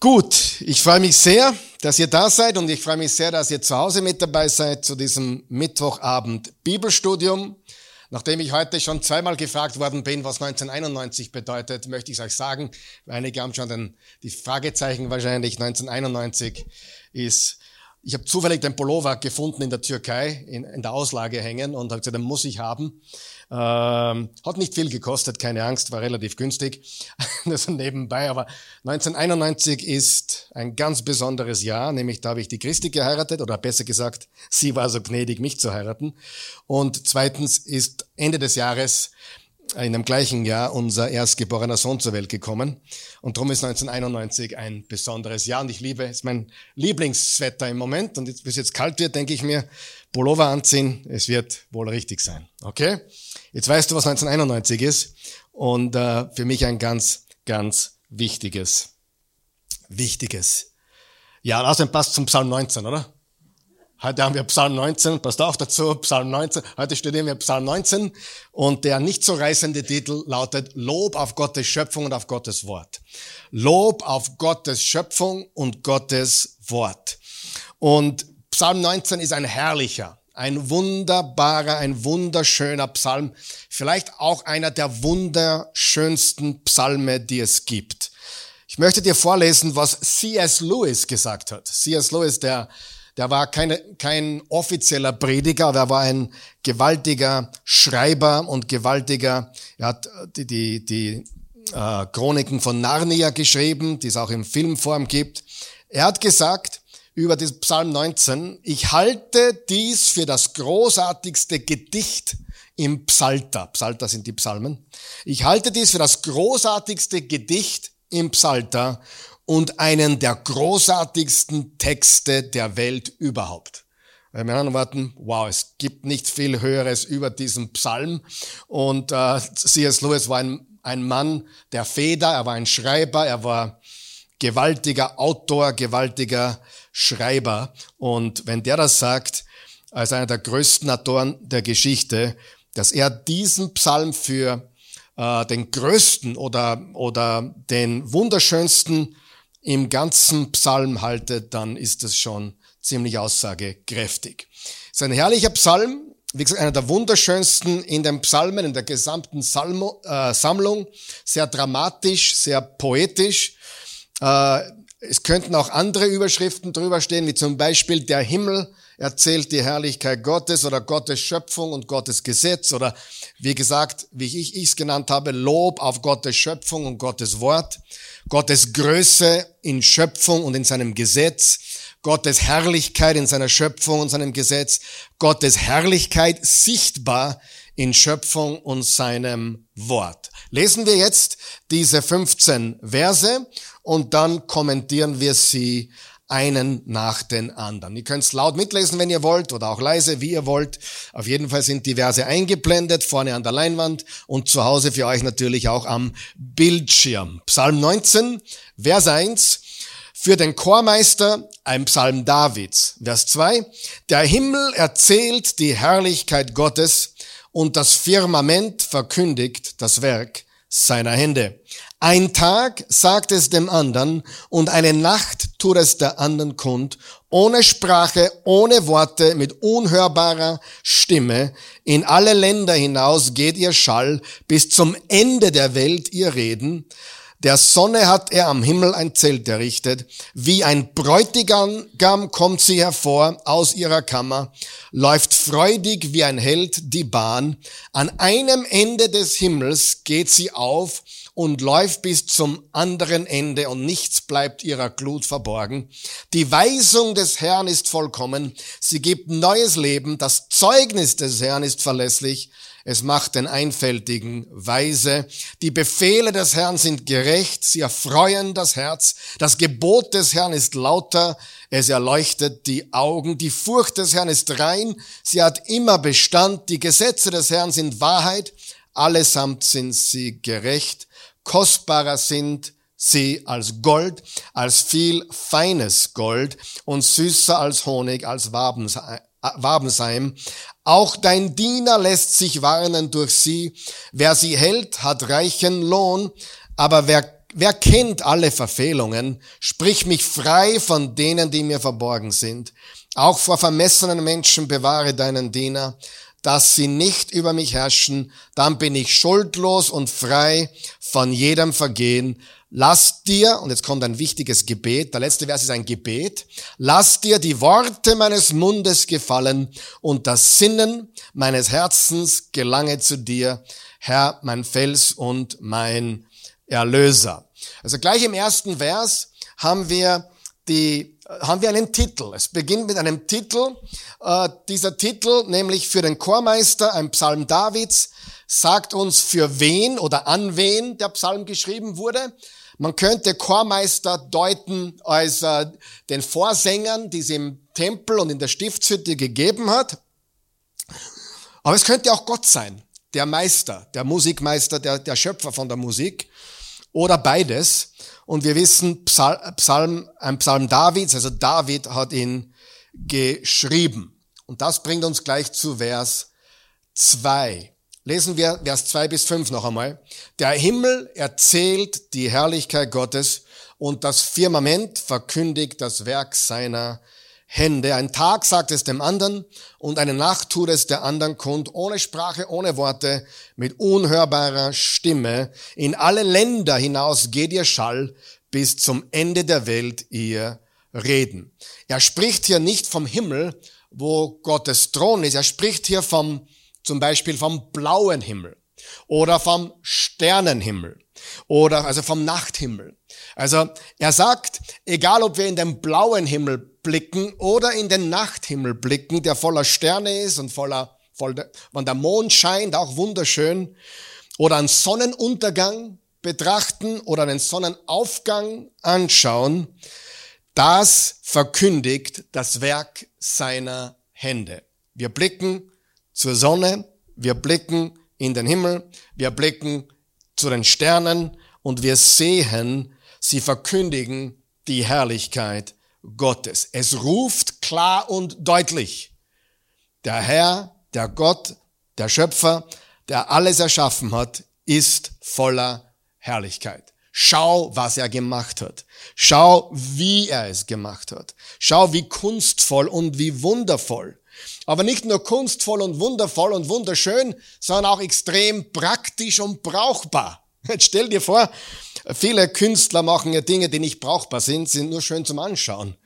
Gut, ich freue mich sehr, dass ihr da seid und ich freue mich sehr, dass ihr zu Hause mit dabei seid zu diesem Mittwochabend Bibelstudium. Nachdem ich heute schon zweimal gefragt worden bin, was 1991 bedeutet, möchte ich es euch sagen. Einige haben schon den, die Fragezeichen wahrscheinlich. 1991 ist, ich habe zufällig den Pullover gefunden in der Türkei, in, in der Auslage hängen und habe gesagt, den muss ich haben. Ähm, hat nicht viel gekostet, keine Angst, war relativ günstig. das nebenbei, aber 1991 ist ein ganz besonderes Jahr, nämlich da habe ich die Christi geheiratet, oder besser gesagt, sie war so gnädig, mich zu heiraten. Und zweitens ist Ende des Jahres in dem gleichen Jahr unser erstgeborener Sohn zur Welt gekommen. Und darum ist 1991 ein besonderes Jahr. Und ich liebe, es ist mein Lieblingswetter im Moment. Und bis jetzt kalt wird, denke ich mir, Pullover anziehen, es wird wohl richtig sein. Okay? Jetzt weißt du, was 1991 ist. Und äh, für mich ein ganz, ganz wichtiges, wichtiges. Ja, außerdem passt zum Psalm 19, oder? Heute haben wir Psalm 19, passt auch dazu, Psalm 19. Heute studieren wir Psalm 19 und der nicht so reißende Titel lautet Lob auf Gottes Schöpfung und auf Gottes Wort. Lob auf Gottes Schöpfung und Gottes Wort. Und Psalm 19 ist ein herrlicher, ein wunderbarer, ein wunderschöner Psalm. Vielleicht auch einer der wunderschönsten Psalme, die es gibt. Ich möchte dir vorlesen, was C.S. Lewis gesagt hat. C.S. Lewis, der der war keine, kein offizieller Prediger, der war ein gewaltiger Schreiber und gewaltiger, er hat die, die, die äh, Chroniken von Narnia geschrieben, die es auch in Filmform gibt. Er hat gesagt über das Psalm 19, ich halte dies für das großartigste Gedicht im Psalter. Psalter sind die Psalmen. Ich halte dies für das großartigste Gedicht im Psalter und einen der großartigsten Texte der Welt überhaupt. Mit anderen Worten, wow, es gibt nicht viel Höheres über diesen Psalm. Und äh, C.S. Lewis war ein, ein Mann der Feder, er war ein Schreiber, er war gewaltiger Autor, gewaltiger Schreiber. Und wenn der das sagt, als einer der größten Autoren der Geschichte, dass er diesen Psalm für äh, den größten oder, oder den wunderschönsten im ganzen Psalm haltet, dann ist es schon ziemlich aussagekräftig. Es ist ein herrlicher Psalm, wie gesagt, einer der wunderschönsten in den Psalmen, in der gesamten Salmo, äh, Sammlung. Sehr dramatisch, sehr poetisch. Äh, es könnten auch andere Überschriften drüber stehen, wie zum Beispiel der Himmel erzählt die Herrlichkeit Gottes oder Gottes Schöpfung und Gottes Gesetz oder wie gesagt, wie ich es genannt habe, Lob auf Gottes Schöpfung und Gottes Wort. Gottes Größe in Schöpfung und in seinem Gesetz, Gottes Herrlichkeit in seiner Schöpfung und seinem Gesetz, Gottes Herrlichkeit sichtbar in Schöpfung und seinem Wort. Lesen wir jetzt diese 15 Verse und dann kommentieren wir sie einen nach den anderen. Ihr könnt es laut mitlesen, wenn ihr wollt, oder auch leise, wie ihr wollt. Auf jeden Fall sind die Verse eingeblendet, vorne an der Leinwand und zu Hause für euch natürlich auch am Bildschirm. Psalm 19, Vers 1. Für den Chormeister ein Psalm Davids. Vers 2. Der Himmel erzählt die Herrlichkeit Gottes und das Firmament verkündigt das Werk seiner Hände. Ein Tag sagt es dem anderen und eine Nacht tut es der anderen kund, ohne Sprache, ohne Worte, mit unhörbarer Stimme. In alle Länder hinaus geht ihr Schall, bis zum Ende der Welt ihr Reden. Der Sonne hat er am Himmel ein Zelt errichtet. Wie ein Bräutigam kommt sie hervor aus ihrer Kammer, läuft freudig wie ein Held die Bahn. An einem Ende des Himmels geht sie auf und läuft bis zum anderen Ende und nichts bleibt ihrer Glut verborgen. Die Weisung des Herrn ist vollkommen. Sie gibt neues Leben. Das Zeugnis des Herrn ist verlässlich. Es macht den Einfältigen weise. Die Befehle des Herrn sind gerecht. Sie erfreuen das Herz. Das Gebot des Herrn ist lauter. Es erleuchtet die Augen. Die Furcht des Herrn ist rein. Sie hat immer Bestand. Die Gesetze des Herrn sind Wahrheit. Allesamt sind sie gerecht kostbarer sind sie als Gold, als viel feines Gold und süßer als Honig, als Wabenseim. Auch dein Diener lässt sich warnen durch sie. Wer sie hält, hat reichen Lohn, aber wer wer kennt alle Verfehlungen? Sprich mich frei von denen, die mir verborgen sind. Auch vor vermessenen Menschen bewahre deinen Diener, dass sie nicht über mich herrschen. Dann bin ich schuldlos und frei von jedem Vergehen. Lass dir, und jetzt kommt ein wichtiges Gebet, der letzte Vers ist ein Gebet, lass dir die Worte meines Mundes gefallen und das Sinnen meines Herzens gelange zu dir, Herr, mein Fels und mein Erlöser. Also gleich im ersten Vers haben wir die, haben wir einen Titel. Es beginnt mit einem Titel. Äh, dieser Titel, nämlich für den Chormeister, ein Psalm Davids, sagt uns, für wen oder an wen der Psalm geschrieben wurde. Man könnte Chormeister deuten als äh, den Vorsängern, die es im Tempel und in der Stiftshütte gegeben hat. Aber es könnte auch Gott sein, der Meister, der Musikmeister, der, der Schöpfer von der Musik oder beides. Und wir wissen, Psalm, ein Psalm Davids, also David hat ihn geschrieben. Und das bringt uns gleich zu Vers 2. Lesen wir Vers 2 bis 5 noch einmal. Der Himmel erzählt die Herrlichkeit Gottes und das Firmament verkündigt das Werk seiner Hände. Ein Tag sagt es dem anderen und eine Nacht tut es der anderen kund, ohne Sprache, ohne Worte, mit unhörbarer Stimme. In alle Länder hinaus geht ihr Schall, bis zum Ende der Welt ihr Reden. Er spricht hier nicht vom Himmel, wo Gottes Thron ist. Er spricht hier vom zum Beispiel vom blauen Himmel oder vom Sternenhimmel oder also vom Nachthimmel. Also er sagt, egal ob wir in den blauen Himmel blicken oder in den Nachthimmel blicken, der voller Sterne ist und voller, voller wenn der Mond scheint, auch wunderschön, oder einen Sonnenuntergang betrachten oder einen Sonnenaufgang anschauen, das verkündigt das Werk seiner Hände. Wir blicken zur Sonne, wir blicken in den Himmel, wir blicken zu den Sternen und wir sehen, sie verkündigen die Herrlichkeit Gottes. Es ruft klar und deutlich. Der Herr, der Gott, der Schöpfer, der alles erschaffen hat, ist voller Herrlichkeit. Schau, was er gemacht hat. Schau, wie er es gemacht hat. Schau, wie kunstvoll und wie wundervoll. Aber nicht nur kunstvoll und wundervoll und wunderschön, sondern auch extrem praktisch und brauchbar. Jetzt stell dir vor, viele Künstler machen ja Dinge, die nicht brauchbar sind, sind nur schön zum Anschauen.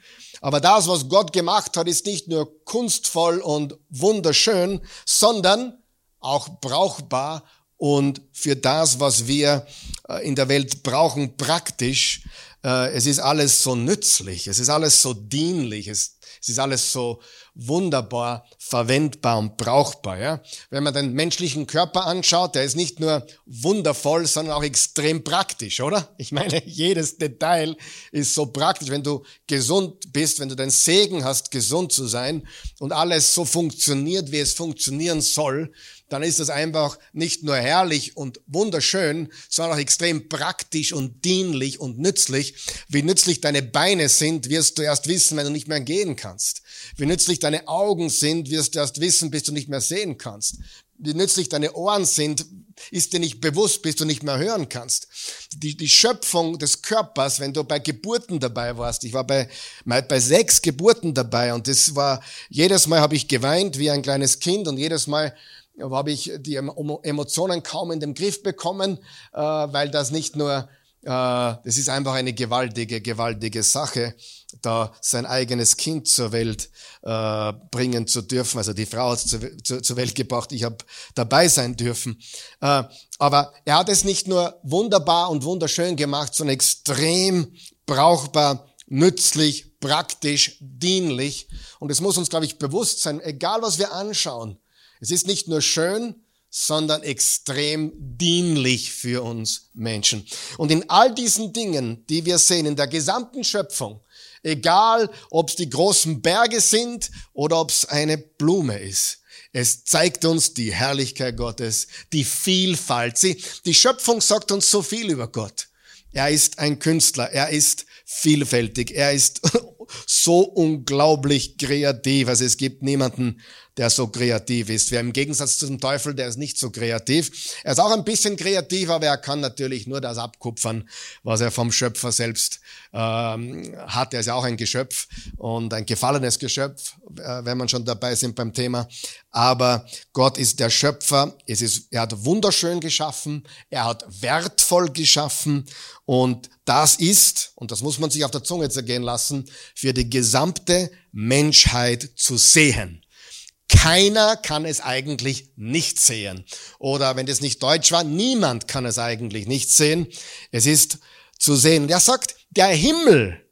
Aber das, was Gott gemacht hat, ist nicht nur kunstvoll und wunderschön, sondern auch brauchbar und für das, was wir äh, in der Welt brauchen, praktisch. Äh, es ist alles so nützlich, es ist alles so dienlich, es ist alles so wunderbar verwendbar und brauchbar. Ja? Wenn man den menschlichen Körper anschaut, der ist nicht nur wundervoll, sondern auch extrem praktisch, oder? Ich meine, jedes Detail ist so praktisch. Wenn du gesund bist, wenn du den Segen hast, gesund zu sein und alles so funktioniert, wie es funktionieren soll, dann ist das einfach nicht nur herrlich und wunderschön, sondern auch extrem praktisch und dienlich und nützlich. Wie nützlich deine Beine sind, wirst du erst wissen, wenn du nicht mehr gehen kannst. Wie nützlich deine Augen sind, wirst du erst wissen, bis du nicht mehr sehen kannst. Wie nützlich deine Ohren sind, ist dir nicht bewusst, bis du nicht mehr hören kannst. Die, die Schöpfung des Körpers, wenn du bei Geburten dabei warst, ich war bei, bei sechs Geburten dabei und das war, jedes Mal habe ich geweint wie ein kleines Kind und jedes Mal habe ich die Emotionen kaum in den Griff bekommen, äh, weil das nicht nur, äh, das ist einfach eine gewaltige, gewaltige Sache, da sein eigenes Kind zur Welt äh, bringen zu dürfen. Also die Frau hat es zur, zur, Welt gebracht, ich habe dabei sein dürfen. aber er hat es nicht nur wunderbar und wunderschön gemacht, sondern extrem brauchbar, nützlich, praktisch, dienlich. Und es muss uns, glaube ich, bewusst sein, egal was wir anschauen, es ist nicht nur schön, sondern extrem dienlich für uns Menschen. Und in all diesen Dingen, die wir sehen, in der gesamten Schöpfung, egal ob es die großen Berge sind oder ob es eine Blume ist, es zeigt uns die Herrlichkeit Gottes, die Vielfalt. Sie, die Schöpfung sagt uns so viel über Gott. Er ist ein Künstler, er ist vielfältig, er ist so unglaublich kreativ. Also es gibt niemanden, der so kreativ ist. Wer im Gegensatz zum Teufel, der ist nicht so kreativ. Er ist auch ein bisschen kreativ, aber er kann natürlich nur das abkupfern, was er vom Schöpfer selbst ähm, hat. Er ist ja auch ein Geschöpf und ein gefallenes Geschöpf, äh, wenn man schon dabei sind beim Thema. Aber Gott ist der Schöpfer. Es ist, er hat wunderschön geschaffen. Er hat wertvoll geschaffen. Und das ist, und das muss man sich auf der Zunge zergehen lassen, für die gesamte Menschheit zu sehen. Keiner kann es eigentlich nicht sehen. Oder wenn das nicht Deutsch war, niemand kann es eigentlich nicht sehen. Es ist zu sehen. Er sagt, der Himmel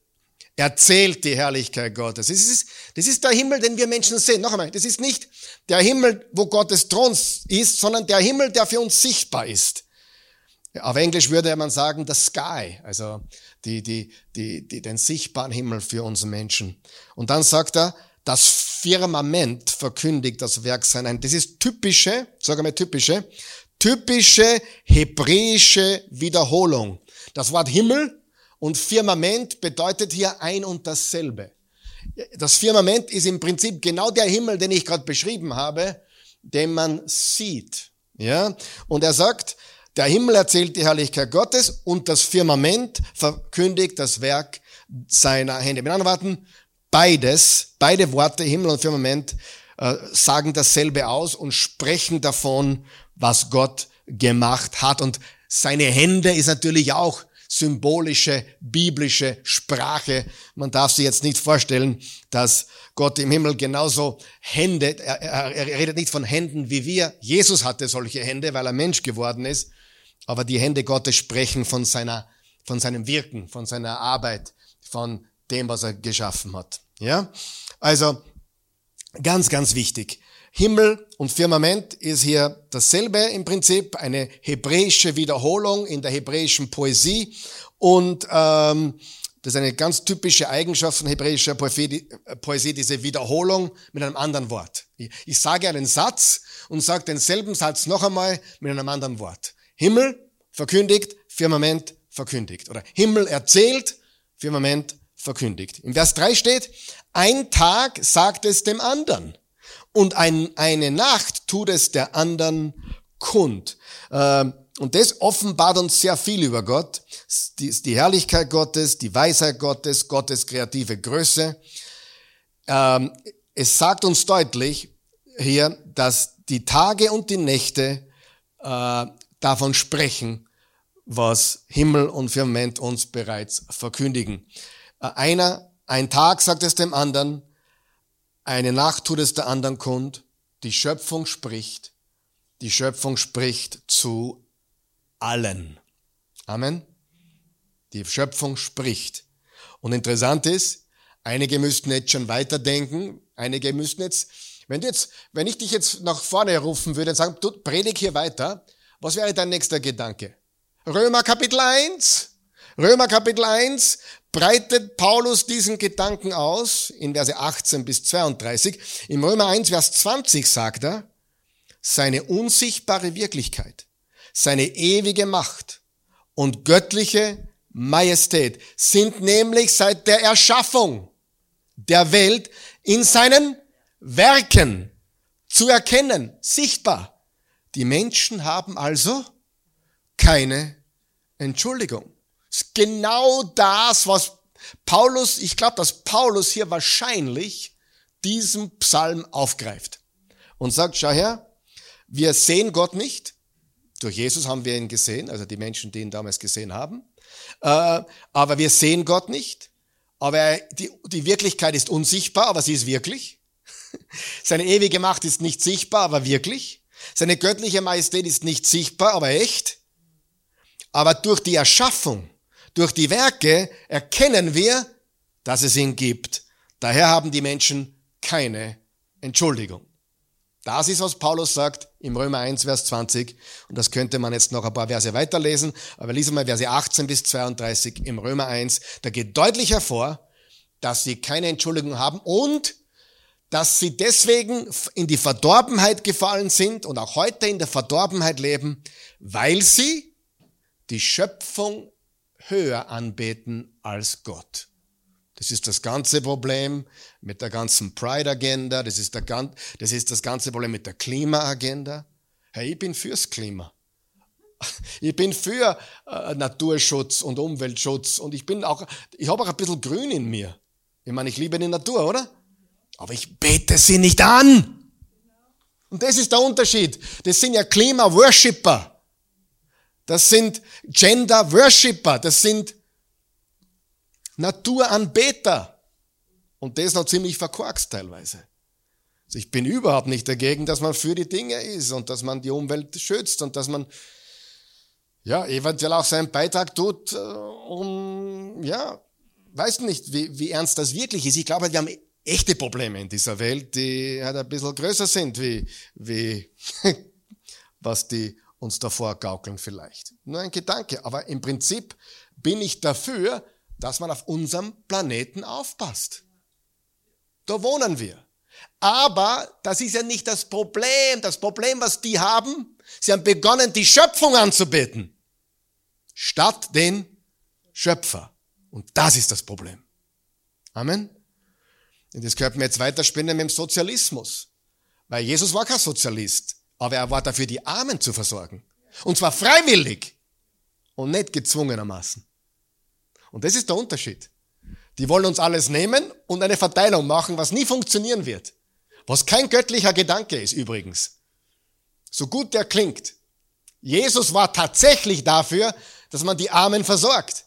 erzählt die Herrlichkeit Gottes. Das ist, das ist der Himmel, den wir Menschen sehen. Noch einmal, das ist nicht der Himmel, wo Gottes Thron ist, sondern der Himmel, der für uns sichtbar ist. Auf Englisch würde man sagen, the sky, also die, die, die, die, den sichtbaren Himmel für uns Menschen. Und dann sagt er, das Firmament verkündigt das Werk seiner Das ist typische, sage mal typische, typische hebräische Wiederholung. Das Wort Himmel und Firmament bedeutet hier ein und dasselbe. Das Firmament ist im Prinzip genau der Himmel, den ich gerade beschrieben habe, den man sieht. Ja? Und er sagt, der Himmel erzählt die Herrlichkeit Gottes und das Firmament verkündigt das Werk seiner Hände. Mit anderen Worten, beides, beide Worte, Himmel und Firmament, äh, sagen dasselbe aus und sprechen davon, was Gott gemacht hat. Und seine Hände ist natürlich auch symbolische, biblische Sprache. Man darf sich jetzt nicht vorstellen, dass Gott im Himmel genauso Hände, er, er, er redet nicht von Händen wie wir. Jesus hatte solche Hände, weil er Mensch geworden ist. Aber die Hände Gottes sprechen von seiner, von seinem Wirken, von seiner Arbeit, von dem, was er geschaffen hat. Ja? Also, ganz, ganz wichtig. Himmel und Firmament ist hier dasselbe im Prinzip, eine hebräische Wiederholung in der hebräischen Poesie und ähm, das ist eine ganz typische Eigenschaft von hebräischer Poesie, diese Wiederholung mit einem anderen Wort. Ich sage einen Satz und sage denselben Satz noch einmal mit einem anderen Wort. Himmel verkündigt, Firmament verkündigt. Oder Himmel erzählt, Firmament verkündigt. Im Vers 3 steht, ein Tag sagt es dem anderen und ein, eine Nacht tut es der anderen kund. Ähm, und das offenbart uns sehr viel über Gott. Die, Herrlichkeit Gottes, die Weisheit Gottes, Gottes kreative Größe. Ähm, es sagt uns deutlich hier, dass die Tage und die Nächte äh, davon sprechen, was Himmel und Firmament uns bereits verkündigen. Einer, ein Tag sagt es dem anderen, eine Nacht tut es der anderen kund, die Schöpfung spricht, die Schöpfung spricht zu allen. Amen. Die Schöpfung spricht. Und interessant ist, einige müssten jetzt schon weiterdenken, einige müssten jetzt, wenn du jetzt, wenn ich dich jetzt nach vorne rufen würde und sagen, du predig hier weiter, was wäre dein nächster Gedanke? Römer Kapitel 1. Römer Kapitel 1 breitet Paulus diesen Gedanken aus in Verse 18 bis 32. Im Römer 1, Vers 20 sagt er, seine unsichtbare Wirklichkeit, seine ewige Macht und göttliche Majestät sind nämlich seit der Erschaffung der Welt in seinen Werken zu erkennen, sichtbar. Die Menschen haben also keine Entschuldigung. Ist genau das, was Paulus, ich glaube, dass Paulus hier wahrscheinlich diesen Psalm aufgreift und sagt, schau her, wir sehen Gott nicht. Durch Jesus haben wir ihn gesehen, also die Menschen, die ihn damals gesehen haben. Äh, aber wir sehen Gott nicht. Aber die, die Wirklichkeit ist unsichtbar, aber sie ist wirklich. Seine ewige Macht ist nicht sichtbar, aber wirklich. Seine göttliche Majestät ist nicht sichtbar, aber echt. Aber durch die Erschaffung, durch die Werke erkennen wir, dass es ihn gibt. Daher haben die Menschen keine Entschuldigung. Das ist, was Paulus sagt im Römer 1, Vers 20. Und das könnte man jetzt noch ein paar Verse weiterlesen. Aber lesen wir Verse 18 bis 32 im Römer 1. Da geht deutlich hervor, dass sie keine Entschuldigung haben und dass sie deswegen in die Verdorbenheit gefallen sind und auch heute in der Verdorbenheit leben, weil sie die Schöpfung höher anbeten als Gott. Das ist das ganze Problem mit der ganzen Pride-Agenda. Das, ist das ist das ganze Problem mit der Klima-Agenda. Hey, ich bin fürs Klima. Ich bin für äh, Naturschutz und Umweltschutz und ich bin auch, ich habe auch ein bisschen Grün in mir. Ich meine, ich liebe die Natur, oder? Aber ich bete sie nicht an. Und das ist der Unterschied. Das sind ja Klima-Worshipper. Das sind Gender-Worshipper. Das sind Naturanbeter. Und das noch ziemlich verkorkst teilweise. Also ich bin überhaupt nicht dagegen, dass man für die Dinge ist und dass man die Umwelt schützt und dass man ja eventuell auch seinen Beitrag tut, äh, um ja, weiß nicht, wie, wie ernst das wirklich ist. Ich glaube, wir haben echte Probleme in dieser Welt, die halt ein bisschen größer sind, wie, wie was die uns davor gaukeln vielleicht. Nur ein Gedanke. Aber im Prinzip bin ich dafür, dass man auf unserem Planeten aufpasst. Da wohnen wir. Aber das ist ja nicht das Problem. Das Problem, was die haben, sie haben begonnen, die Schöpfung anzubeten, statt den Schöpfer. Und das ist das Problem. Amen. Und das könnten wir jetzt weiterspinnen mit dem Sozialismus. Weil Jesus war kein Sozialist, aber er war dafür, die Armen zu versorgen. Und zwar freiwillig und nicht gezwungenermaßen. Und das ist der Unterschied. Die wollen uns alles nehmen und eine Verteilung machen, was nie funktionieren wird. Was kein göttlicher Gedanke ist übrigens. So gut der klingt. Jesus war tatsächlich dafür, dass man die Armen versorgt.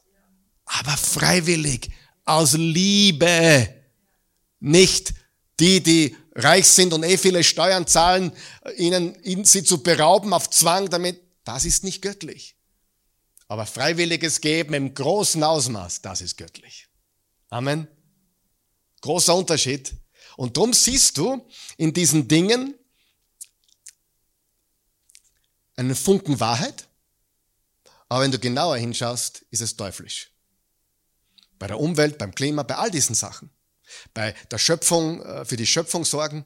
Aber freiwillig, aus Liebe. Nicht die, die reich sind und eh viele Steuern zahlen, ihnen, ihnen sie zu berauben auf Zwang damit. Das ist nicht göttlich. Aber freiwilliges Geben im großen Ausmaß, das ist göttlich. Amen. Großer Unterschied. Und darum siehst du in diesen Dingen einen Funken Wahrheit, aber wenn du genauer hinschaust, ist es teuflisch. Bei der Umwelt, beim Klima, bei all diesen Sachen. Bei der Schöpfung, äh, für die Schöpfung sorgen,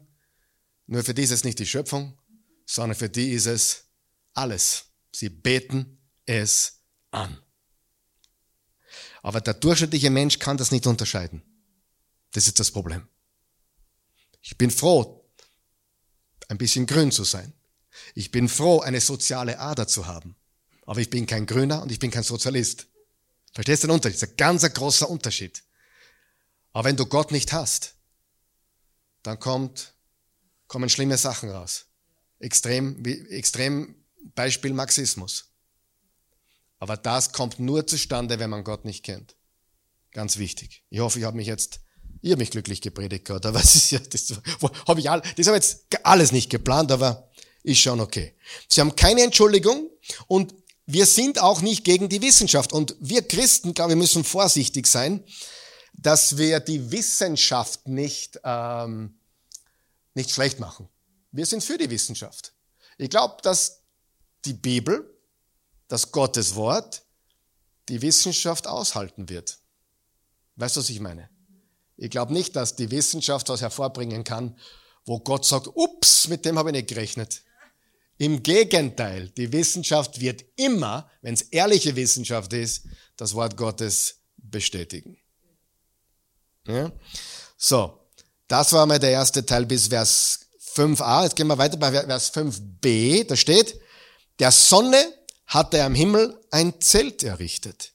nur für die ist es nicht die Schöpfung, sondern für die ist es alles. Sie beten es an. Aber der durchschnittliche Mensch kann das nicht unterscheiden. Das ist das Problem. Ich bin froh, ein bisschen grün zu sein. Ich bin froh, eine soziale Ader zu haben. Aber ich bin kein Grüner und ich bin kein Sozialist. Verstehst du den Unterschied? Das ist ein ganz großer Unterschied. Aber wenn du Gott nicht hast, dann kommt, kommen schlimme Sachen raus. Extrem, extrem Beispiel Marxismus. Aber das kommt nur zustande, wenn man Gott nicht kennt. Ganz wichtig. Ich hoffe, ich habe mich jetzt, ich habe mich glücklich gepredigt gehört, aber es ist ja, das habe ich all, das habe jetzt alles nicht geplant, aber ist schon okay. Sie haben keine Entschuldigung und wir sind auch nicht gegen die Wissenschaft. Und wir Christen, glaube ich, müssen vorsichtig sein, dass wir die Wissenschaft nicht, ähm, nicht schlecht machen. Wir sind für die Wissenschaft. Ich glaube, dass die Bibel dass Gottes Wort die Wissenschaft aushalten wird. Weißt du, was ich meine? Ich glaube nicht, dass die Wissenschaft was hervorbringen kann, wo Gott sagt, ups, mit dem habe ich nicht gerechnet. Im Gegenteil, die Wissenschaft wird immer, wenn es ehrliche Wissenschaft ist, das Wort Gottes bestätigen. Ja? So, das war mal der erste Teil bis Vers 5a. Jetzt gehen wir weiter bei Vers 5b. Da steht, der Sonne hat er am Himmel ein Zelt errichtet.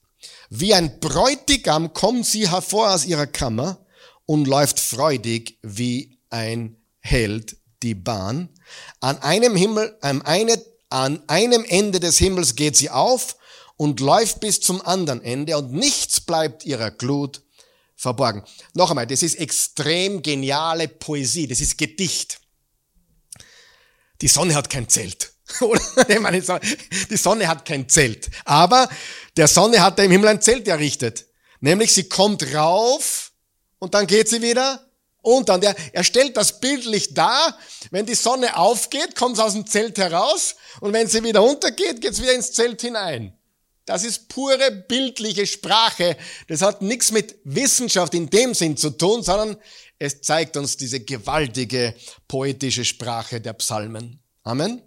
Wie ein Bräutigam kommt sie hervor aus ihrer Kammer und läuft freudig wie ein Held die Bahn. An einem Himmel, an, eine, an einem Ende des Himmels geht sie auf und läuft bis zum anderen Ende und nichts bleibt ihrer Glut verborgen. Noch einmal, das ist extrem geniale Poesie, das ist Gedicht. Die Sonne hat kein Zelt. die Sonne hat kein Zelt. Aber der Sonne hat er im Himmel ein Zelt errichtet. Nämlich sie kommt rauf und dann geht sie wieder. Und er, er stellt das bildlich dar. Wenn die Sonne aufgeht, kommt sie aus dem Zelt heraus. Und wenn sie wieder untergeht, geht es wieder ins Zelt hinein. Das ist pure bildliche Sprache. Das hat nichts mit Wissenschaft in dem Sinn zu tun, sondern es zeigt uns diese gewaltige poetische Sprache der Psalmen. Amen.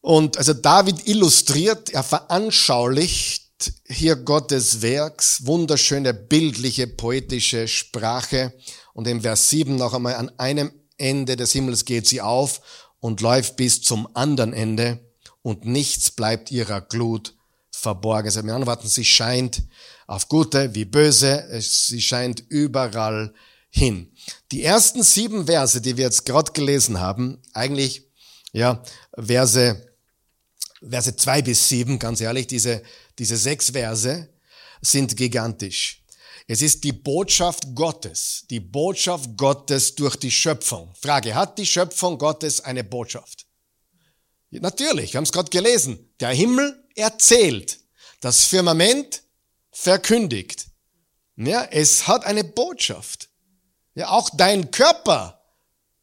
Und also David illustriert, er veranschaulicht hier Gottes Werks, wunderschöne bildliche, poetische Sprache. Und im Vers 7 noch einmal, an einem Ende des Himmels geht sie auf und läuft bis zum anderen Ende und nichts bleibt ihrer Glut verborgen. Also mit anderen sie scheint auf gute wie böse, sie scheint überall hin. Die ersten sieben Verse, die wir jetzt gerade gelesen haben, eigentlich, ja, Verse, Verse zwei bis sieben, ganz ehrlich, diese, diese sechs Verse sind gigantisch. Es ist die Botschaft Gottes, die Botschaft Gottes durch die Schöpfung. Frage, hat die Schöpfung Gottes eine Botschaft? Natürlich, wir haben es gerade gelesen. Der Himmel erzählt, das Firmament verkündigt. Ja, es hat eine Botschaft. Ja, auch dein Körper,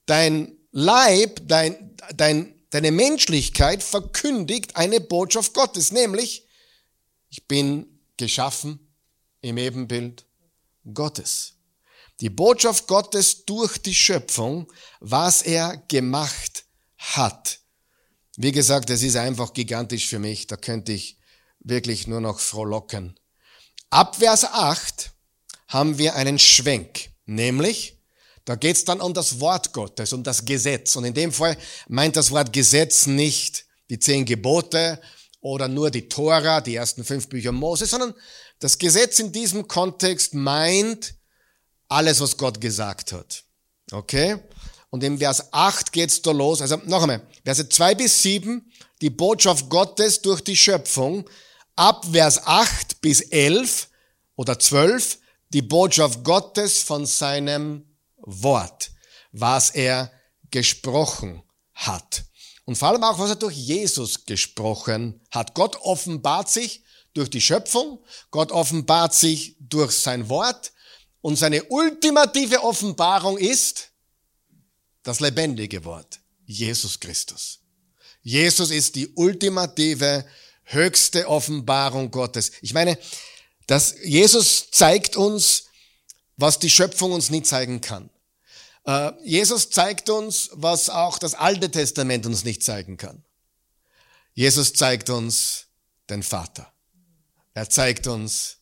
dein Leib, dein, dein, deine Menschlichkeit verkündigt eine Botschaft Gottes, nämlich, ich bin geschaffen im Ebenbild Gottes. Die Botschaft Gottes durch die Schöpfung, was er gemacht hat. Wie gesagt, es ist einfach gigantisch für mich, da könnte ich wirklich nur noch frohlocken. Ab Vers 8 haben wir einen Schwenk, nämlich, da geht es dann um das Wort Gottes, um das Gesetz. Und in dem Fall meint das Wort Gesetz nicht die zehn Gebote oder nur die Tora, die ersten fünf Bücher Mose, sondern das Gesetz in diesem Kontext meint alles, was Gott gesagt hat. Okay? Und im Vers 8 geht's da los. Also noch einmal, Verse 2 bis 7, die Botschaft Gottes durch die Schöpfung. Ab Vers 8 bis 11 oder 12, die Botschaft Gottes von seinem Wort, was er gesprochen hat. Und vor allem auch, was er durch Jesus gesprochen hat. Gott offenbart sich durch die Schöpfung, Gott offenbart sich durch sein Wort und seine ultimative Offenbarung ist das lebendige Wort, Jesus Christus. Jesus ist die ultimative, höchste Offenbarung Gottes. Ich meine, dass Jesus zeigt uns, was die Schöpfung uns nie zeigen kann. Äh, Jesus zeigt uns, was auch das Alte Testament uns nicht zeigen kann. Jesus zeigt uns den Vater. Er zeigt uns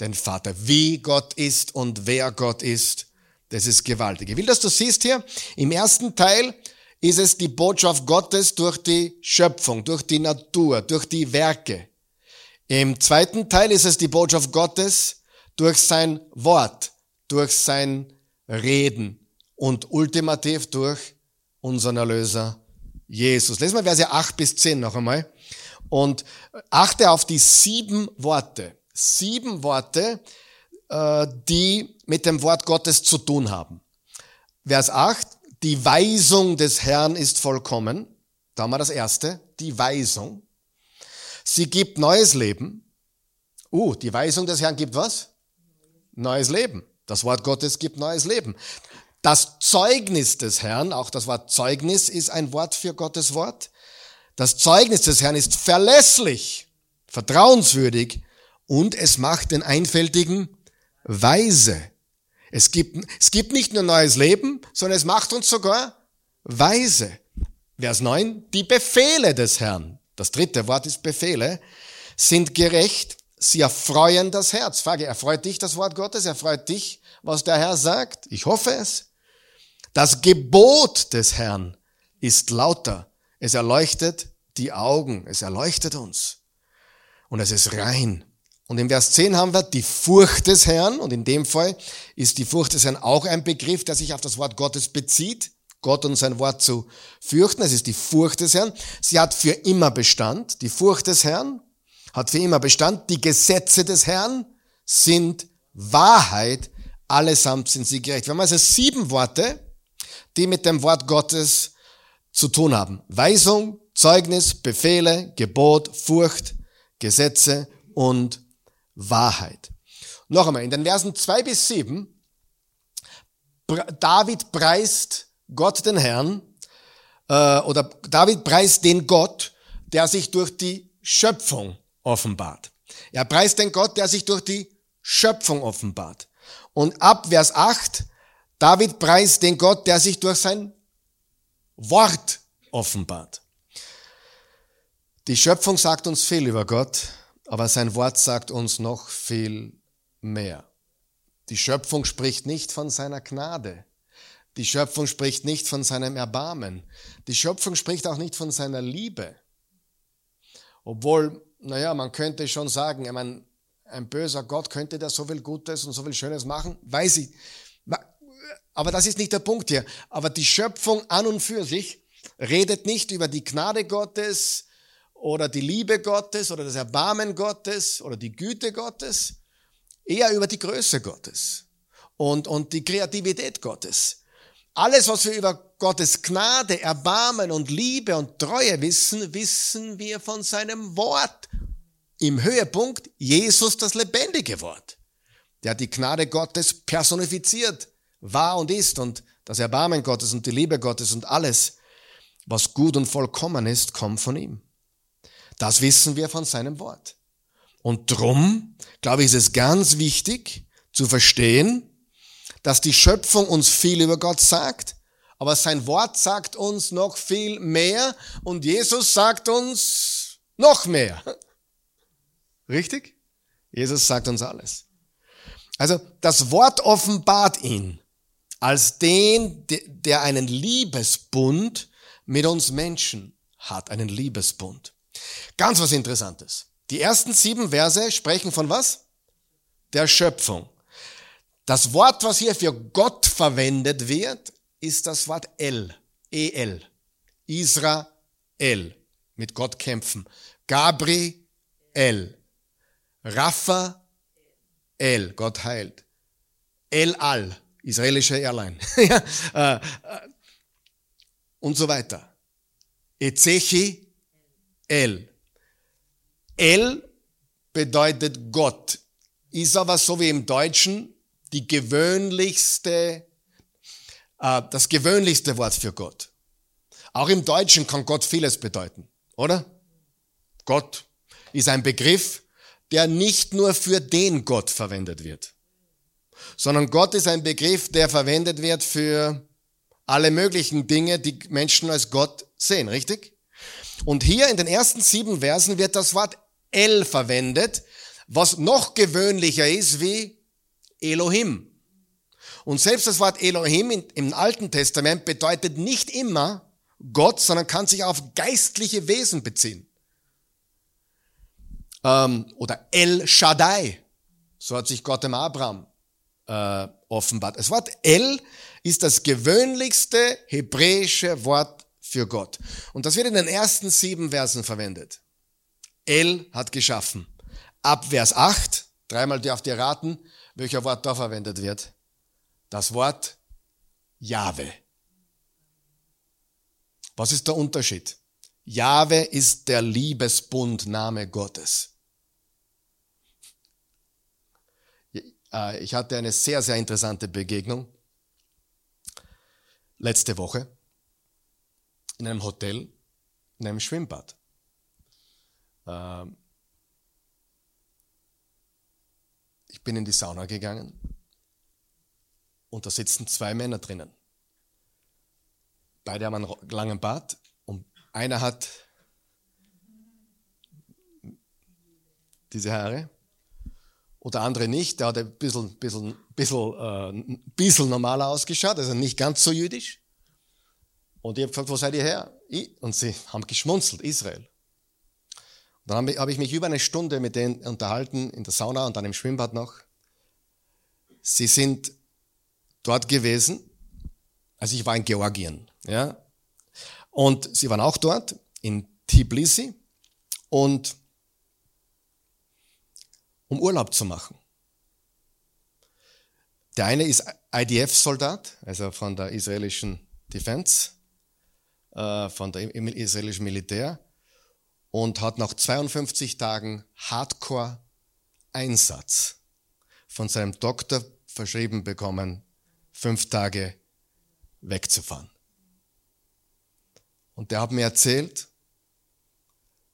den Vater, wie Gott ist und wer Gott ist. Das ist gewaltig. Ich will, dass du siehst hier, im ersten Teil ist es die Botschaft Gottes durch die Schöpfung, durch die Natur, durch die Werke. Im zweiten Teil ist es die Botschaft Gottes durch sein Wort, durch sein Reden und ultimativ durch unseren Erlöser Jesus. Lesen wir Verse 8 bis 10 noch einmal und achte auf die sieben Worte. Sieben Worte, äh, die mit dem Wort Gottes zu tun haben. Vers 8, die Weisung des Herrn ist vollkommen. Da haben wir das erste, die Weisung. Sie gibt neues Leben. Uh, die Weisung des Herrn gibt was? Neues Leben. Das Wort Gottes gibt neues Leben. Das Zeugnis des Herrn, auch das Wort Zeugnis ist ein Wort für Gottes Wort. Das Zeugnis des Herrn ist verlässlich, vertrauenswürdig und es macht den Einfältigen weise. Es gibt, es gibt nicht nur neues Leben, sondern es macht uns sogar weise. Vers 9, die Befehle des Herrn, das dritte Wort ist Befehle, sind gerecht, sie erfreuen das Herz. Frage, erfreut dich das Wort Gottes? Erfreut dich, was der Herr sagt? Ich hoffe es. Das Gebot des Herrn ist lauter. Es erleuchtet die Augen. Es erleuchtet uns. Und es ist rein. Und im Vers 10 haben wir die Furcht des Herrn. Und in dem Fall ist die Furcht des Herrn auch ein Begriff, der sich auf das Wort Gottes bezieht. Gott und sein Wort zu fürchten. Es ist die Furcht des Herrn. Sie hat für immer Bestand. Die Furcht des Herrn hat für immer Bestand. Die Gesetze des Herrn sind Wahrheit. Allesamt sind sie gerecht. Wir haben also sieben Worte, die mit dem Wort Gottes zu tun haben. Weisung, Zeugnis, Befehle, Gebot, Furcht, Gesetze und Wahrheit. Noch einmal, in den Versen zwei bis sieben David preist Gott den Herrn, äh, oder David preist den Gott, der sich durch die Schöpfung offenbart. Er preist den Gott, der sich durch die Schöpfung offenbart. Und ab Vers 8, David preist den Gott, der sich durch sein Wort offenbart. Die Schöpfung sagt uns viel über Gott, aber sein Wort sagt uns noch viel mehr. Die Schöpfung spricht nicht von seiner Gnade. Die Schöpfung spricht nicht von seinem Erbarmen. Die Schöpfung spricht auch nicht von seiner Liebe. Obwohl, naja, man könnte schon sagen, ich meine, ein böser Gott könnte da so viel Gutes und so viel Schönes machen, weiß ich. Aber das ist nicht der Punkt hier. Aber die Schöpfung an und für sich redet nicht über die Gnade Gottes oder die Liebe Gottes oder das Erbarmen Gottes oder die Güte Gottes, eher über die Größe Gottes und, und die Kreativität Gottes. Alles, was wir über Gottes Gnade, Erbarmen und Liebe und Treue wissen, wissen wir von seinem Wort. Im Höhepunkt Jesus das lebendige Wort, der die Gnade Gottes personifiziert, war und ist und das Erbarmen Gottes und die Liebe Gottes und alles, was gut und vollkommen ist, kommt von ihm. Das wissen wir von seinem Wort. Und drum, glaube ich, ist es ganz wichtig zu verstehen, dass die Schöpfung uns viel über Gott sagt, aber sein Wort sagt uns noch viel mehr und Jesus sagt uns noch mehr. Richtig? Jesus sagt uns alles. Also das Wort offenbart ihn als den, der einen Liebesbund mit uns Menschen hat, einen Liebesbund. Ganz was Interessantes. Die ersten sieben Verse sprechen von was? Der Schöpfung. Das Wort, was hier für Gott verwendet wird, ist das Wort El, E-L. Israel. Mit Gott kämpfen. Gabriel. Raphael. Gott heilt. El Al. Israelische Airline. Äh, äh, und so weiter. Ezechi El. El bedeutet Gott. Ist aber so wie im Deutschen die gewöhnlichste, äh, das gewöhnlichste Wort für Gott. Auch im Deutschen kann Gott vieles bedeuten, oder? Gott ist ein Begriff, der nicht nur für den Gott verwendet wird, sondern Gott ist ein Begriff, der verwendet wird für alle möglichen Dinge, die Menschen als Gott sehen, richtig? Und hier in den ersten sieben Versen wird das Wort El verwendet, was noch gewöhnlicher ist wie Elohim. Und selbst das Wort Elohim im Alten Testament bedeutet nicht immer Gott, sondern kann sich auf geistliche Wesen beziehen. Ähm, oder El Shaddai, so hat sich Gott dem Abraham äh, offenbart. Das Wort El ist das gewöhnlichste hebräische Wort für Gott. Und das wird in den ersten sieben Versen verwendet. El hat geschaffen. Ab Vers 8, dreimal dürft ihr raten, welcher Wort da verwendet wird? Das Wort Jahwe. Was ist der Unterschied? Jahwe ist der Liebesbundname Gottes. Äh, ich hatte eine sehr, sehr interessante Begegnung letzte Woche in einem Hotel, in einem Schwimmbad. Ähm, Ich bin in die Sauna gegangen und da sitzen zwei Männer drinnen. Beide haben einen langen Bart und einer hat diese Haare und der andere nicht. Der hat ein bisschen, bisschen, bisschen, äh, bisschen normaler ausgeschaut, also nicht ganz so jüdisch. Und ich habe gefragt, wo seid ihr her? Und sie haben geschmunzelt, Israel. Dann habe ich mich über eine Stunde mit denen unterhalten, in der Sauna und dann im Schwimmbad noch. Sie sind dort gewesen, also ich war in Georgien, ja. Und sie waren auch dort, in Tbilisi, und um Urlaub zu machen. Der eine ist IDF-Soldat, also von der israelischen Defense, äh, von der israelischen Militär und hat nach 52 Tagen Hardcore-Einsatz von seinem Doktor verschrieben bekommen, fünf Tage wegzufahren. Und der hat mir erzählt,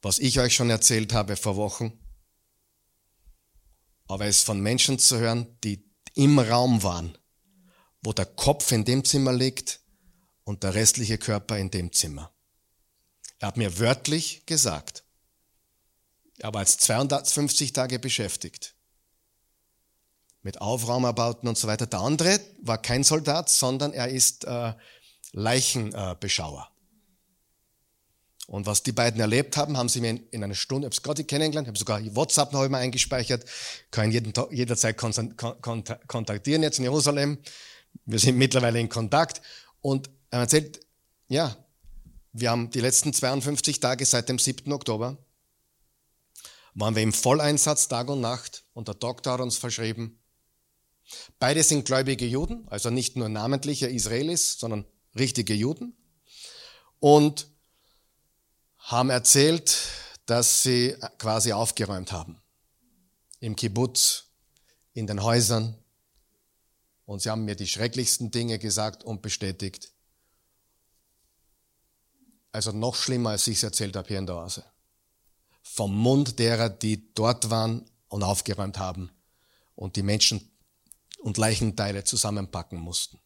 was ich euch schon erzählt habe vor Wochen, aber es von Menschen zu hören, die im Raum waren, wo der Kopf in dem Zimmer liegt und der restliche Körper in dem Zimmer. Er hat mir wörtlich gesagt, Er war jetzt 250 Tage beschäftigt. Mit Aufraumarbauten und so weiter. Der andere war kein Soldat, sondern er ist äh, Leichenbeschauer. Und was die beiden erlebt haben, haben sie mir in, in einer Stunde, ich habe es gerade kennengelernt, habe sogar WhatsApp noch einmal eingespeichert, kann jeden, jederzeit kontaktieren jetzt in Jerusalem. Wir sind mittlerweile in Kontakt. Und er erzählt, ja, wir haben die letzten 52 Tage seit dem 7. Oktober, waren wir im Volleinsatz Tag und Nacht und der Doktor hat uns verschrieben, beide sind gläubige Juden, also nicht nur namentliche Israelis, sondern richtige Juden. Und haben erzählt, dass sie quasi aufgeräumt haben. Im Kibbutz, in den Häusern. Und sie haben mir die schrecklichsten Dinge gesagt und bestätigt. Also noch schlimmer, als ich es erzählt habe hier in der Oase. Vom Mund derer, die dort waren und aufgeräumt haben und die Menschen und Leichenteile zusammenpacken mussten.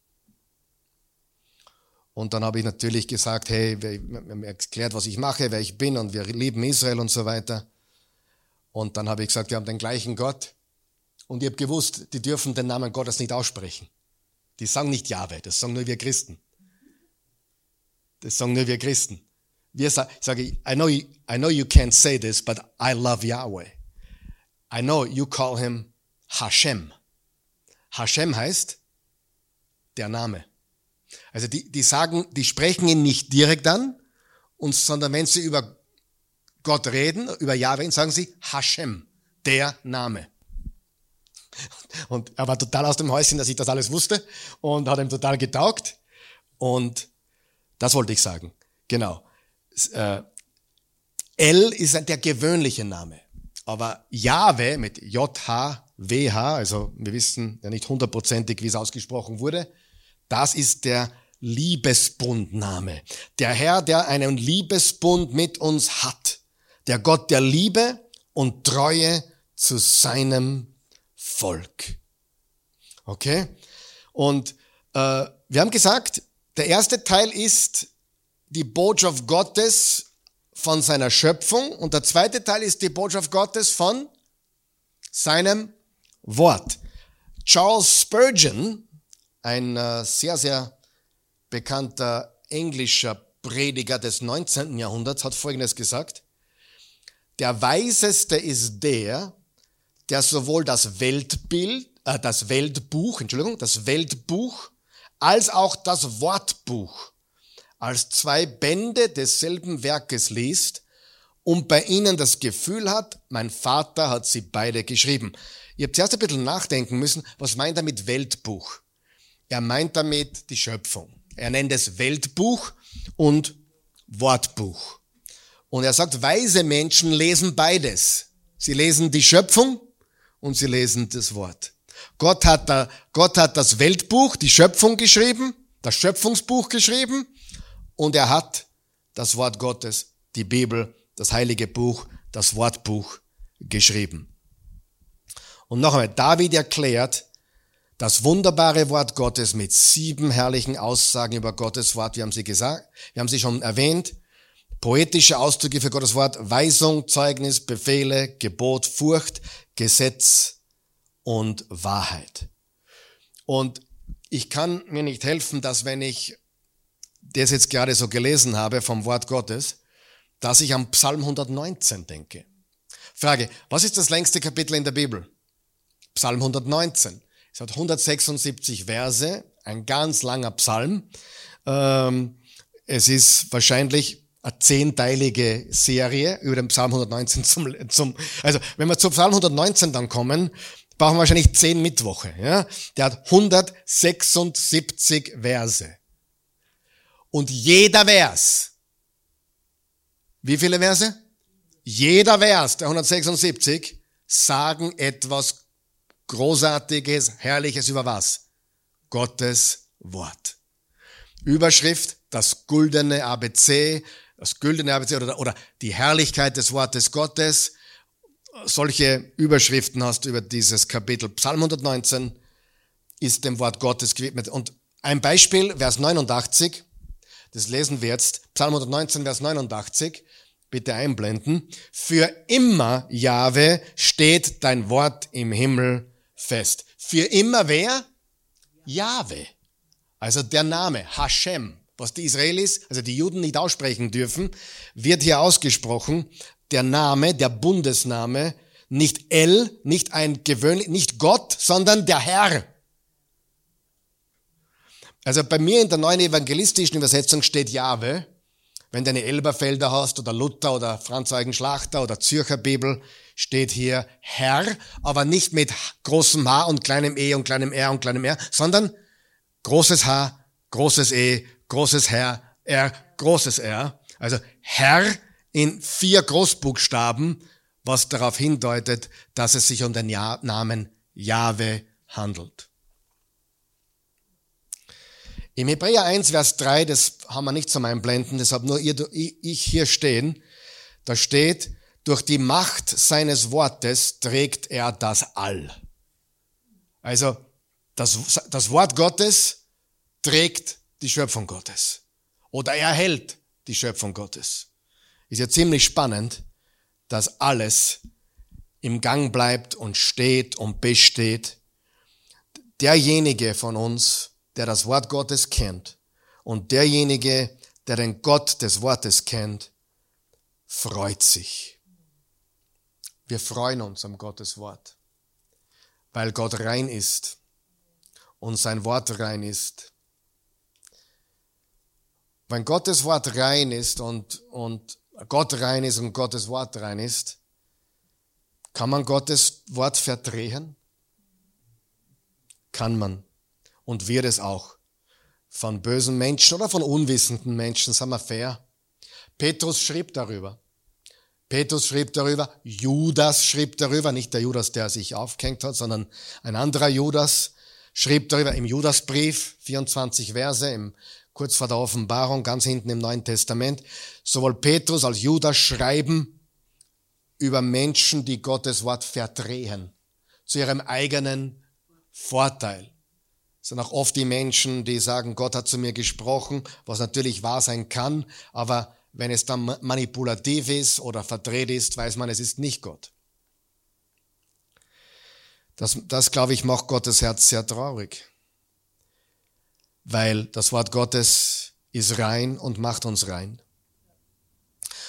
Und dann habe ich natürlich gesagt, hey, wir haben erklärt, was ich mache, wer ich bin und wir lieben Israel und so weiter. Und dann habe ich gesagt, wir haben den gleichen Gott. Und ich habe gewusst, die dürfen den Namen Gottes nicht aussprechen. Die sagen nicht Jahwe, das sagen nur wir Christen. Das sagen nur wir Christen. Wir sagen, sage I know, you, I know you can't say this, but I love Yahweh. I know you call him Hashem. Hashem heißt der Name. Also die, die sagen, die sprechen ihn nicht direkt an, und, sondern wenn sie über Gott reden, über Yahweh, sagen sie Hashem, der Name. Und er war total aus dem Häuschen, dass ich das alles wusste und hat ihm total getaugt. Und das wollte ich sagen. Genau. Äh, El ist der gewöhnliche Name. Aber Jahwe mit J-H-W-H, also wir wissen ja nicht hundertprozentig, wie es ausgesprochen wurde, das ist der Liebesbundname. Der Herr, der einen Liebesbund mit uns hat. Der Gott der Liebe und Treue zu seinem Volk. Okay? Und äh, wir haben gesagt, der erste Teil ist die Botschaft Gottes von seiner Schöpfung und der zweite Teil ist die Botschaft Gottes von seinem Wort. Charles Spurgeon, ein äh, sehr, sehr bekannter englischer Prediger des 19. Jahrhunderts, hat Folgendes gesagt. Der Weiseste ist der, der sowohl das Weltbild, äh, das Weltbuch, Entschuldigung, das Weltbuch, als auch das Wortbuch als zwei Bände desselben Werkes liest und bei ihnen das Gefühl hat, mein Vater hat sie beide geschrieben. Ihr habt zuerst ein bisschen nachdenken müssen, was meint er mit Weltbuch? Er meint damit die Schöpfung. Er nennt es Weltbuch und Wortbuch. Und er sagt, weise Menschen lesen beides. Sie lesen die Schöpfung und sie lesen das Wort. Gott hat, da, Gott hat das Weltbuch, die Schöpfung geschrieben, das Schöpfungsbuch geschrieben und er hat das Wort Gottes, die Bibel, das heilige Buch, das Wortbuch geschrieben. Und noch einmal, David erklärt, das wunderbare Wort Gottes mit sieben herrlichen Aussagen über Gottes Wort. Wir haben sie gesagt, wir haben sie schon erwähnt. Poetische Ausdrücke für Gottes Wort, Weisung, Zeugnis, Befehle, Gebot, Furcht, Gesetz und Wahrheit. Und ich kann mir nicht helfen, dass wenn ich das jetzt gerade so gelesen habe vom Wort Gottes, dass ich am Psalm 119 denke. Frage, was ist das längste Kapitel in der Bibel? Psalm 119. Es hat 176 Verse, ein ganz langer Psalm. Ähm, es ist wahrscheinlich eine zehnteilige Serie über den Psalm 119 zum, zum, also wenn wir zum Psalm 119 dann kommen, brauchen wahrscheinlich zehn Mittwoche, ja. Der hat 176 Verse. Und jeder Vers, wie viele Verse? Jeder Vers der 176 sagen etwas Großartiges, Herrliches über was? Gottes Wort. Überschrift, das güldene ABC, das güldene ABC oder, oder die Herrlichkeit des Wortes Gottes. Solche Überschriften hast du über dieses Kapitel. Psalm 119 ist dem Wort Gottes gewidmet. Und ein Beispiel, Vers 89, das lesen wir jetzt, Psalm 119, Vers 89. bitte einblenden. Für immer, Jahwe, steht dein Wort im Himmel fest. Für immer wer? Jahwe. Also der Name, Hashem, was die Israelis, also die Juden nicht aussprechen dürfen, wird hier ausgesprochen. Der Name, der Bundesname, nicht El, nicht ein gewöhnlich, nicht Gott, sondern der Herr. Also bei mir in der neuen evangelistischen Übersetzung steht Jahwe. Wenn du eine Elberfelder hast oder Luther oder Franz Eugen Schlachter oder Zürcher Bibel, steht hier Herr, aber nicht mit großem H und kleinem E und kleinem R und kleinem R, sondern großes H, großes E, großes Herr, R, großes R. Also Herr in vier Großbuchstaben, was darauf hindeutet, dass es sich um den Namen Jahwe handelt. Im Hebräer 1, Vers 3, das haben wir nicht zum Einblenden, deshalb nur ihr, ich hier stehen, da steht, durch die Macht seines Wortes trägt er das All. Also, das, das Wort Gottes trägt die Schöpfung Gottes. Oder er hält die Schöpfung Gottes. Ist ja ziemlich spannend, dass alles im Gang bleibt und steht und besteht. Derjenige von uns, der das Wort Gottes kennt und derjenige, der den Gott des Wortes kennt, freut sich. Wir freuen uns am Gottes Wort, weil Gott rein ist und sein Wort rein ist. Wenn Gottes Wort rein ist und, und Gott rein ist und Gottes Wort rein ist, kann man Gottes Wort verdrehen? Kann man und wird es auch. Von bösen Menschen oder von unwissenden Menschen, sagen wir fair. Petrus schrieb darüber. Petrus schrieb darüber, Judas schrieb darüber, nicht der Judas, der sich aufgehängt hat, sondern ein anderer Judas schrieb darüber im Judasbrief, 24 Verse, im, kurz vor der Offenbarung, ganz hinten im Neuen Testament. Sowohl Petrus als Judas schreiben über Menschen, die Gottes Wort verdrehen, zu ihrem eigenen Vorteil sind auch oft die Menschen, die sagen, Gott hat zu mir gesprochen, was natürlich wahr sein kann, aber wenn es dann manipulativ ist oder verdreht ist, weiß man, es ist nicht Gott. Das, das glaube ich, macht Gottes Herz sehr traurig, weil das Wort Gottes ist rein und macht uns rein.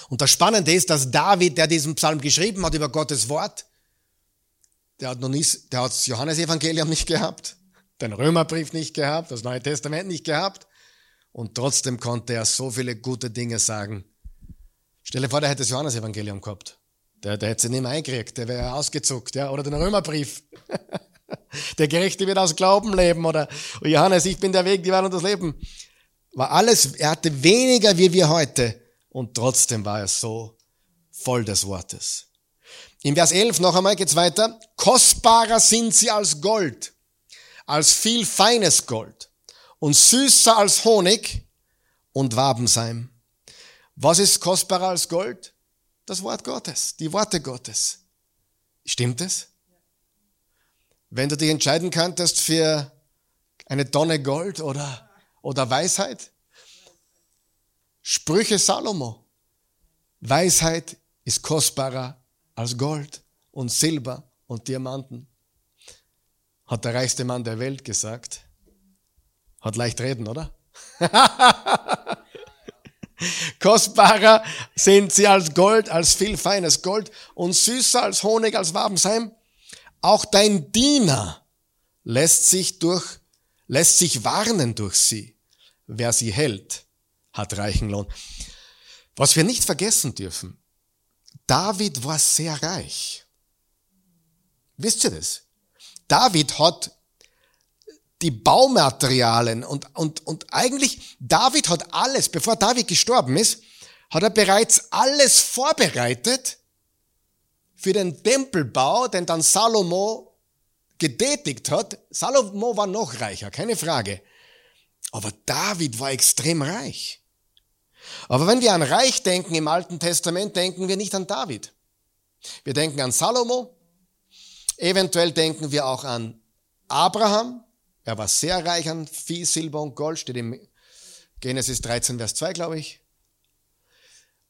Und das Spannende ist, dass David, der diesen Psalm geschrieben hat über Gottes Wort, der hat noch nie, der hat das Johannesevangelium nicht gehabt den Römerbrief nicht gehabt, das Neue Testament nicht gehabt und trotzdem konnte er so viele gute Dinge sagen. Stelle vor, der hätte das Johannesevangelium gehabt. Der, der hätte sie nicht mehr eingekriegt, der wäre ausgezuckt, ja, oder den Römerbrief. der Gerechte wird aus Glauben leben, oder Johannes, ich bin der Weg, die Wahrheit und das Leben. War alles, er hatte weniger wie wir heute und trotzdem war er so voll des Wortes. In Vers 11 noch einmal geht's weiter. Kostbarer sind sie als Gold als viel feines Gold und süßer als Honig und Wabenseim. Was ist kostbarer als Gold? Das Wort Gottes, die Worte Gottes. Stimmt es? Wenn du dich entscheiden könntest für eine Tonne Gold oder, oder Weisheit? Sprüche Salomo. Weisheit ist kostbarer als Gold und Silber und Diamanten hat der reichste Mann der Welt gesagt. Hat leicht reden, oder? Kostbarer sind sie als Gold, als viel feines Gold und süßer als Honig, als Wabensheim. Auch dein Diener lässt sich durch, lässt sich warnen durch sie. Wer sie hält, hat reichen Lohn. Was wir nicht vergessen dürfen, David war sehr reich. Wisst ihr das? David hat die Baumaterialien und, und, und eigentlich David hat alles, bevor David gestorben ist, hat er bereits alles vorbereitet für den Tempelbau, den dann Salomo getätigt hat. Salomo war noch reicher, keine Frage. Aber David war extrem reich. Aber wenn wir an Reich denken im Alten Testament, denken wir nicht an David. Wir denken an Salomo, Eventuell denken wir auch an Abraham. Er war sehr reich an Vieh, Silber und Gold, steht im Genesis 13, Vers 2, glaube ich.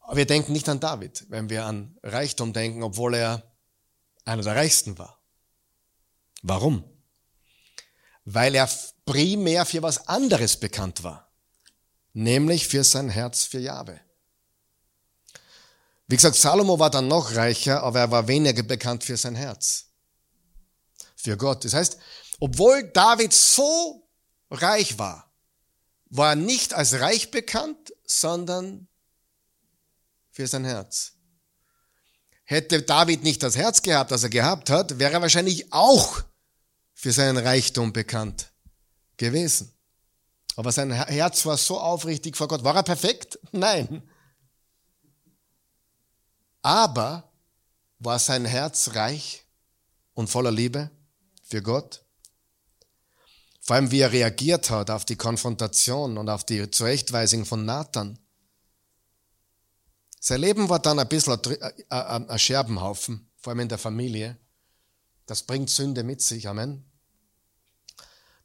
Aber wir denken nicht an David, wenn wir an Reichtum denken, obwohl er einer der reichsten war. Warum? Weil er primär für was anderes bekannt war, nämlich für sein Herz für Jahwe. Wie gesagt, Salomo war dann noch reicher, aber er war weniger bekannt für sein Herz, für Gott. Das heißt, obwohl David so reich war, war er nicht als reich bekannt, sondern für sein Herz. Hätte David nicht das Herz gehabt, das er gehabt hat, wäre er wahrscheinlich auch für seinen Reichtum bekannt gewesen. Aber sein Herz war so aufrichtig vor Gott. War er perfekt? Nein. Aber war sein Herz reich und voller Liebe für Gott? Vor allem, wie er reagiert hat auf die Konfrontation und auf die Zurechtweisung von Nathan. Sein Leben war dann ein bisschen ein Scherbenhaufen, vor allem in der Familie. Das bringt Sünde mit sich, Amen.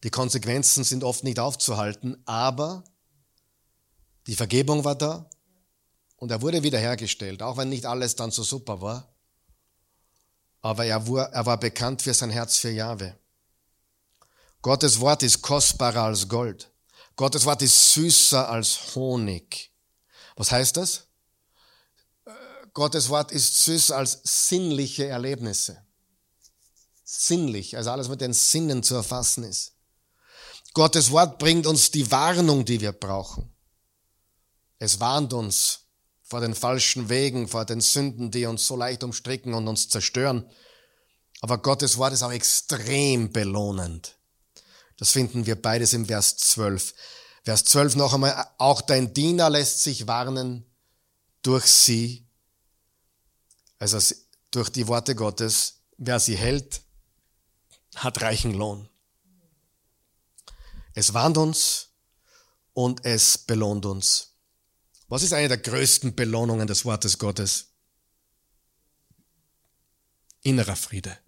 Die Konsequenzen sind oft nicht aufzuhalten, aber die Vergebung war da und er wurde wiederhergestellt, auch wenn nicht alles dann so super war. Aber er war, er war bekannt für sein Herz für Jahwe. Gottes Wort ist kostbarer als Gold. Gottes Wort ist süßer als Honig. Was heißt das? Gottes Wort ist süß als sinnliche Erlebnisse. Sinnlich, also alles mit den Sinnen zu erfassen ist. Gottes Wort bringt uns die Warnung, die wir brauchen. Es warnt uns vor den falschen Wegen, vor den Sünden, die uns so leicht umstricken und uns zerstören. Aber Gottes Wort ist auch extrem belohnend. Das finden wir beides im Vers 12. Vers 12 noch einmal, auch dein Diener lässt sich warnen durch sie, also durch die Worte Gottes. Wer sie hält, hat reichen Lohn. Es warnt uns und es belohnt uns. Was ist eine der größten Belohnungen des Wortes Gottes? Innerer Friede.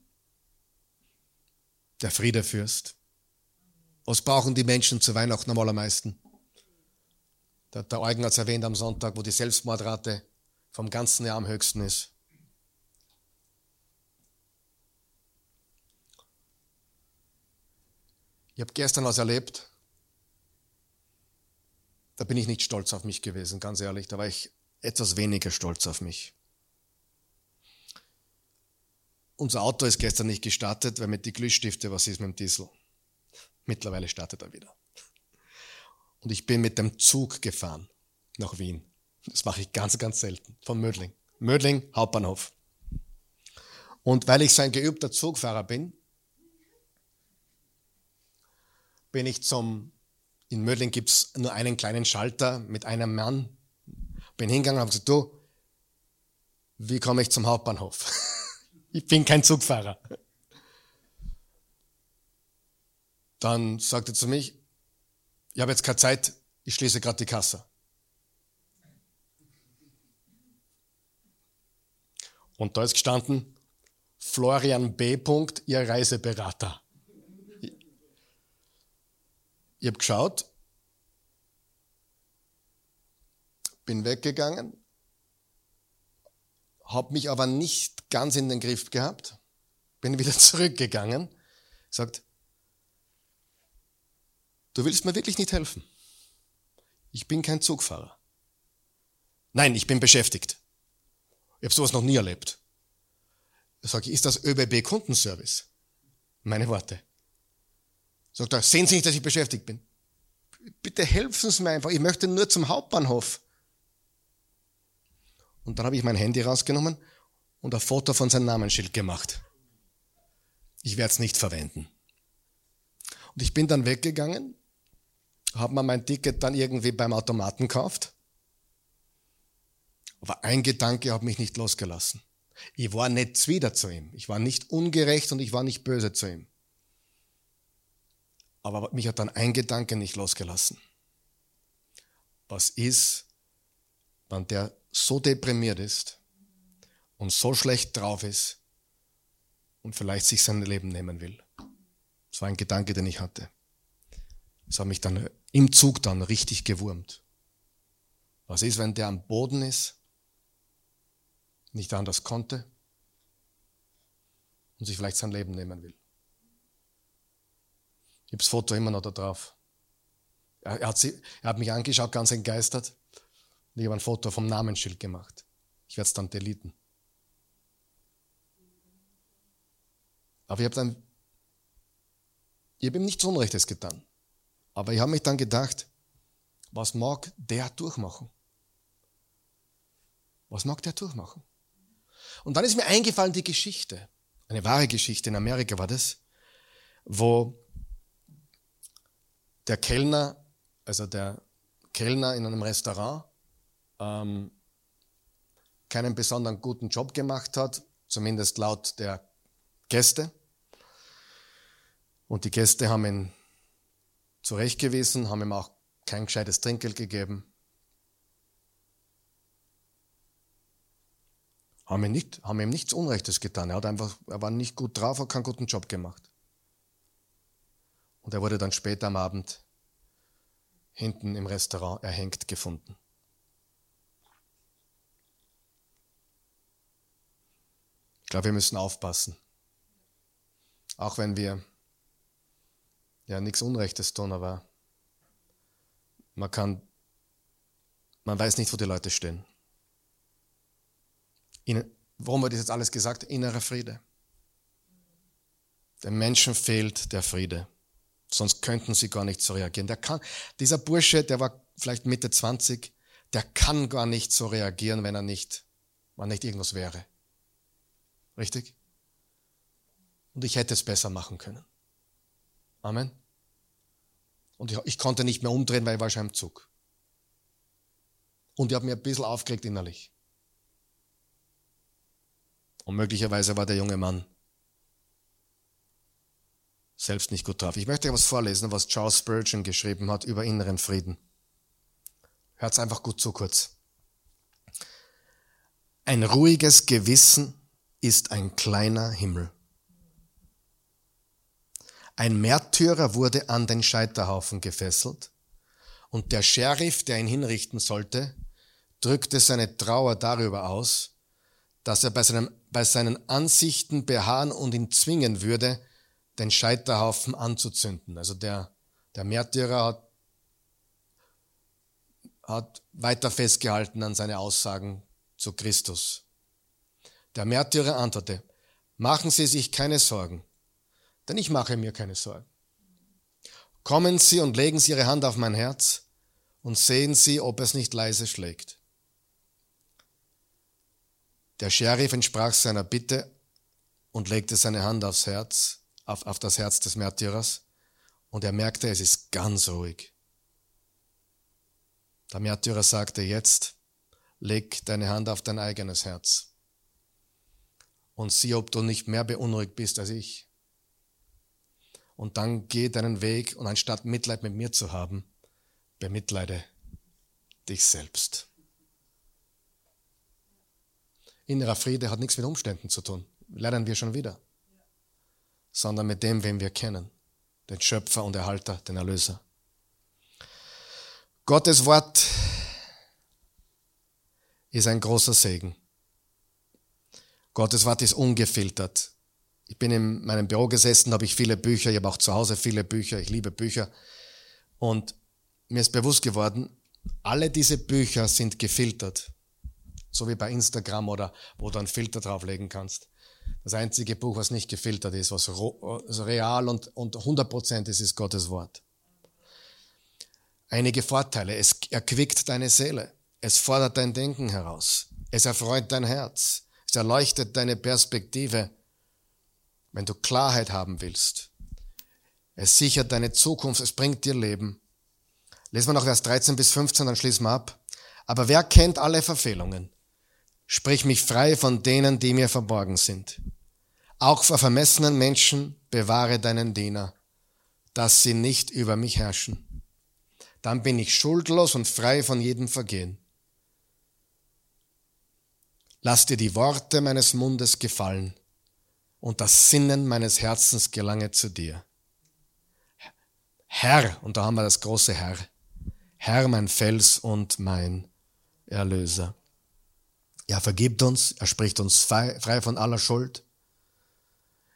Der Friedefürst. Was brauchen die Menschen zu Weihnachten am allermeisten? Der, der Eugen hat es erwähnt am Sonntag, wo die Selbstmordrate vom ganzen Jahr am höchsten ist. Ich habe gestern was erlebt. Da bin ich nicht stolz auf mich gewesen, ganz ehrlich. Da war ich etwas weniger stolz auf mich. Unser Auto ist gestern nicht gestartet, weil mit die Glühstifte was ist mit dem Diesel. Mittlerweile startet er wieder. Und ich bin mit dem Zug gefahren nach Wien. Das mache ich ganz, ganz selten. Von Mödling. Mödling, Hauptbahnhof. Und weil ich so ein geübter Zugfahrer bin, bin ich zum, in Mödling gibt es nur einen kleinen Schalter mit einem Mann. Bin hingegangen und habe gesagt, du, wie komme ich zum Hauptbahnhof? ich bin kein Zugfahrer. Dann sagte er zu mich, ich habe jetzt keine Zeit, ich schließe gerade die Kasse. Und da ist gestanden, Florian B. Ihr Reiseberater. Ich habe geschaut, bin weggegangen, habe mich aber nicht ganz in den Griff gehabt, bin wieder zurückgegangen, sagt, Du willst mir wirklich nicht helfen. Ich bin kein Zugfahrer. Nein, ich bin beschäftigt. Ich habe sowas noch nie erlebt. Da sage ich, ist das ÖBB Kundenservice? Meine Worte. Sagt er, sehen Sie nicht, dass ich beschäftigt bin? Bitte helfen Sie mir einfach. Ich möchte nur zum Hauptbahnhof. Und dann habe ich mein Handy rausgenommen und ein Foto von seinem Namensschild gemacht. Ich werde es nicht verwenden. Und ich bin dann weggegangen habe mir mein Ticket dann irgendwie beim Automaten gekauft. Aber ein Gedanke hat mich nicht losgelassen. Ich war nicht zwider zu ihm. Ich war nicht ungerecht und ich war nicht böse zu ihm. Aber mich hat dann ein Gedanke nicht losgelassen. Was ist, wenn der so deprimiert ist und so schlecht drauf ist und vielleicht sich sein Leben nehmen will? Das war ein Gedanke, den ich hatte. Das hat mich dann im Zug dann richtig gewurmt. Was ist, wenn der am Boden ist nicht anders konnte und sich vielleicht sein Leben nehmen will. Ich habe das Foto immer noch da drauf. Er, er, hat sie, er hat mich angeschaut, ganz entgeistert. Und ich habe ein Foto vom Namensschild gemacht. Ich werde es dann deleten. Aber ich habe dann, ich habe ihm nichts Unrechtes getan. Aber ich habe mich dann gedacht, was mag der durchmachen? Was mag der durchmachen? Und dann ist mir eingefallen die Geschichte, eine wahre Geschichte, in Amerika war das, wo der Kellner, also der Kellner in einem Restaurant, ähm, keinen besonderen guten Job gemacht hat, zumindest laut der Gäste. Und die Gäste haben ihn zurechtgewiesen, haben ihm auch kein gescheites Trinkgeld gegeben. Haben ihm, nicht, haben ihm nichts Unrechtes getan. Er, hat einfach, er war nicht gut drauf, hat keinen guten Job gemacht. Und er wurde dann später am Abend hinten im Restaurant erhängt gefunden. Ich glaube, wir müssen aufpassen. Auch wenn wir ja nichts Unrechtes tun, aber man kann, man weiß nicht, wo die Leute stehen. In, warum wird das jetzt alles gesagt? Innerer Friede. Den Menschen fehlt der Friede. Sonst könnten sie gar nicht so reagieren. Der kann, dieser Bursche, der war vielleicht Mitte 20, der kann gar nicht so reagieren, wenn er nicht, wenn nicht irgendwas wäre. Richtig? Und ich hätte es besser machen können. Amen. Und ich, ich konnte nicht mehr umdrehen, weil ich war schon im Zug. Und ich habe mir ein bisschen aufgeregt innerlich. Und möglicherweise war der junge Mann selbst nicht gut drauf. Ich möchte etwas vorlesen, was Charles Spurgeon geschrieben hat über inneren Frieden. Hört's einfach gut zu kurz. Ein ruhiges Gewissen ist ein kleiner Himmel. Ein Märtyrer wurde an den Scheiterhaufen gefesselt und der Sheriff, der ihn hinrichten sollte, drückte seine Trauer darüber aus, dass er bei seinen, bei seinen Ansichten beharren und ihn zwingen würde, den Scheiterhaufen anzuzünden. Also der, der Märtyrer hat, hat weiter festgehalten an seine Aussagen zu Christus. Der Märtyrer antwortete, machen Sie sich keine Sorgen, denn ich mache mir keine Sorgen. Kommen Sie und legen Sie Ihre Hand auf mein Herz und sehen Sie, ob es nicht leise schlägt. Der Sheriff entsprach seiner Bitte und legte seine Hand aufs Herz auf, auf das Herz des Märtyrers und er merkte, es ist ganz ruhig. Der Märtyrer sagte jetzt, leg deine Hand auf dein eigenes Herz und sieh, ob du nicht mehr beunruhigt bist als ich. Und dann geh deinen Weg und anstatt Mitleid mit mir zu haben, bemitleide dich selbst. Innerer Friede hat nichts mit Umständen zu tun. Lernen wir schon wieder sondern mit dem, wen wir kennen, den Schöpfer und Erhalter, den Erlöser. Gottes Wort ist ein großer Segen. Gottes Wort ist ungefiltert. Ich bin in meinem Büro gesessen, habe ich viele Bücher, ich habe auch zu Hause viele Bücher, ich liebe Bücher. Und mir ist bewusst geworden, alle diese Bücher sind gefiltert. So wie bei Instagram oder wo du einen Filter drauflegen kannst. Das einzige Buch, was nicht gefiltert ist, was real und, und 100% ist, ist Gottes Wort. Einige Vorteile. Es erquickt deine Seele. Es fordert dein Denken heraus. Es erfreut dein Herz. Es erleuchtet deine Perspektive, wenn du Klarheit haben willst. Es sichert deine Zukunft. Es bringt dir Leben. Lesen wir noch Vers 13 bis 15, dann schließen wir ab. Aber wer kennt alle Verfehlungen? Sprich mich frei von denen, die mir verborgen sind. Auch vor vermessenen Menschen bewahre deinen Diener, dass sie nicht über mich herrschen. Dann bin ich schuldlos und frei von jedem Vergehen. Lass dir die Worte meines Mundes gefallen und das Sinnen meines Herzens gelange zu dir. Herr, und da haben wir das große Herr, Herr mein Fels und mein Erlöser. Er vergibt uns, er spricht uns frei von aller Schuld.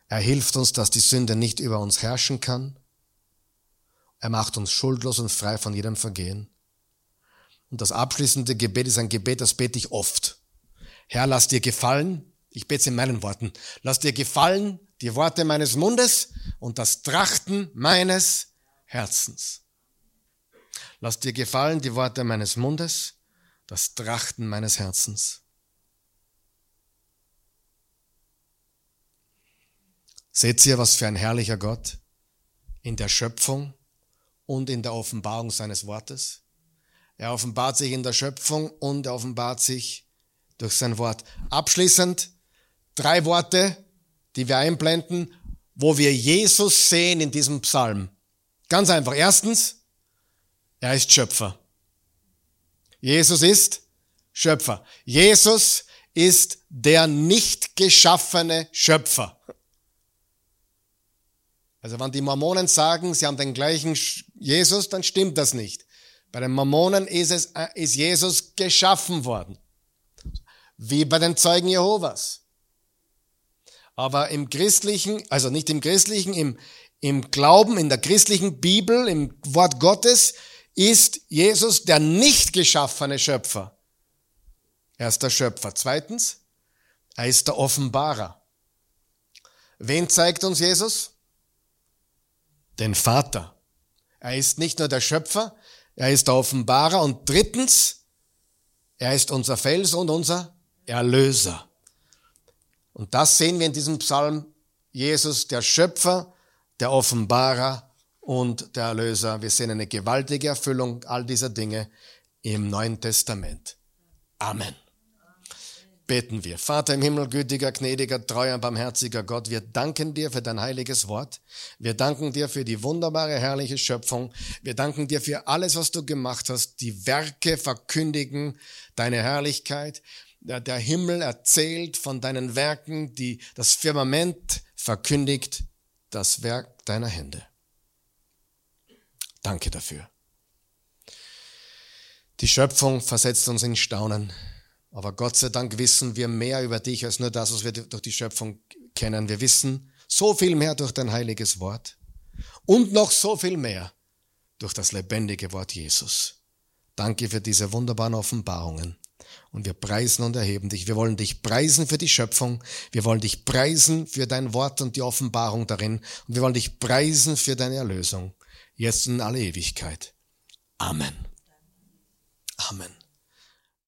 Er hilft uns, dass die Sünde nicht über uns herrschen kann. Er macht uns schuldlos und frei von jedem Vergehen. Und das abschließende Gebet ist ein Gebet, das bete ich oft. Herr, lass dir gefallen, ich bete es in meinen Worten, lass dir gefallen die Worte meines Mundes und das Trachten meines Herzens. Lass dir gefallen die Worte meines Mundes, das Trachten meines Herzens. Seht ihr, was für ein herrlicher Gott in der Schöpfung und in der Offenbarung seines Wortes? Er offenbart sich in der Schöpfung und er offenbart sich durch sein Wort. Abschließend drei Worte, die wir einblenden, wo wir Jesus sehen in diesem Psalm. Ganz einfach. Erstens, er ist Schöpfer. Jesus ist Schöpfer. Jesus ist der nicht geschaffene Schöpfer. Also wenn die Mormonen sagen, sie haben den gleichen Jesus, dann stimmt das nicht. Bei den Mormonen ist, es, äh, ist Jesus geschaffen worden. Wie bei den Zeugen Jehovas. Aber im christlichen, also nicht im christlichen, im, im Glauben, in der christlichen Bibel, im Wort Gottes, ist Jesus der nicht geschaffene Schöpfer. Er ist der Schöpfer. Zweitens, er ist der Offenbarer. Wen zeigt uns Jesus? Den Vater. Er ist nicht nur der Schöpfer, er ist der Offenbarer und drittens, er ist unser Fels und unser Erlöser. Und das sehen wir in diesem Psalm. Jesus, der Schöpfer, der Offenbarer und der Erlöser. Wir sehen eine gewaltige Erfüllung all dieser Dinge im Neuen Testament. Amen beten wir. Vater im Himmel, gütiger, gnädiger, treuer, barmherziger Gott, wir danken dir für dein heiliges Wort. Wir danken dir für die wunderbare, herrliche Schöpfung. Wir danken dir für alles, was du gemacht hast. Die Werke verkündigen deine Herrlichkeit. Der Himmel erzählt von deinen Werken, die, das Firmament verkündigt das Werk deiner Hände. Danke dafür. Die Schöpfung versetzt uns in Staunen. Aber Gott sei Dank wissen wir mehr über dich als nur das, was wir durch die Schöpfung kennen. Wir wissen so viel mehr durch dein heiliges Wort und noch so viel mehr durch das lebendige Wort Jesus. Danke für diese wunderbaren Offenbarungen. Und wir preisen und erheben dich. Wir wollen dich preisen für die Schöpfung. Wir wollen dich preisen für dein Wort und die Offenbarung darin. Und wir wollen dich preisen für deine Erlösung. Jetzt in alle Ewigkeit. Amen. Amen.